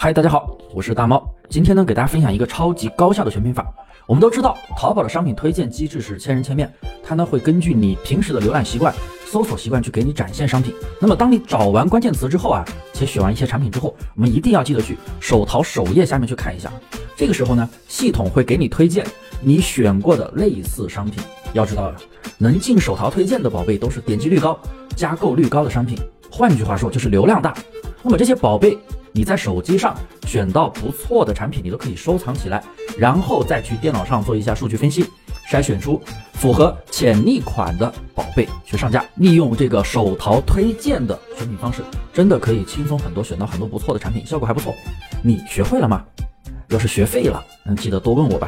嗨，大家好，我是大猫。今天呢，给大家分享一个超级高效的选品法。我们都知道，淘宝的商品推荐机制是千人千面，它呢会根据你平时的浏览习惯、搜索习惯去给你展现商品。那么，当你找完关键词之后啊，且选完一些产品之后，我们一定要记得去手淘首页下面去看一下。这个时候呢，系统会给你推荐你选过的类似商品。要知道，能进手淘推荐的宝贝都是点击率高、加购率高的商品。换句话说，就是流量大。那么这些宝贝，你在手机上选到不错的产品，你都可以收藏起来，然后再去电脑上做一下数据分析，筛选出符合潜力款的宝贝去上架。利用这个手淘推荐的选品方式，真的可以轻松很多，选到很多不错的产品，效果还不错。你学会了吗？要是学废了，嗯，记得多问我吧。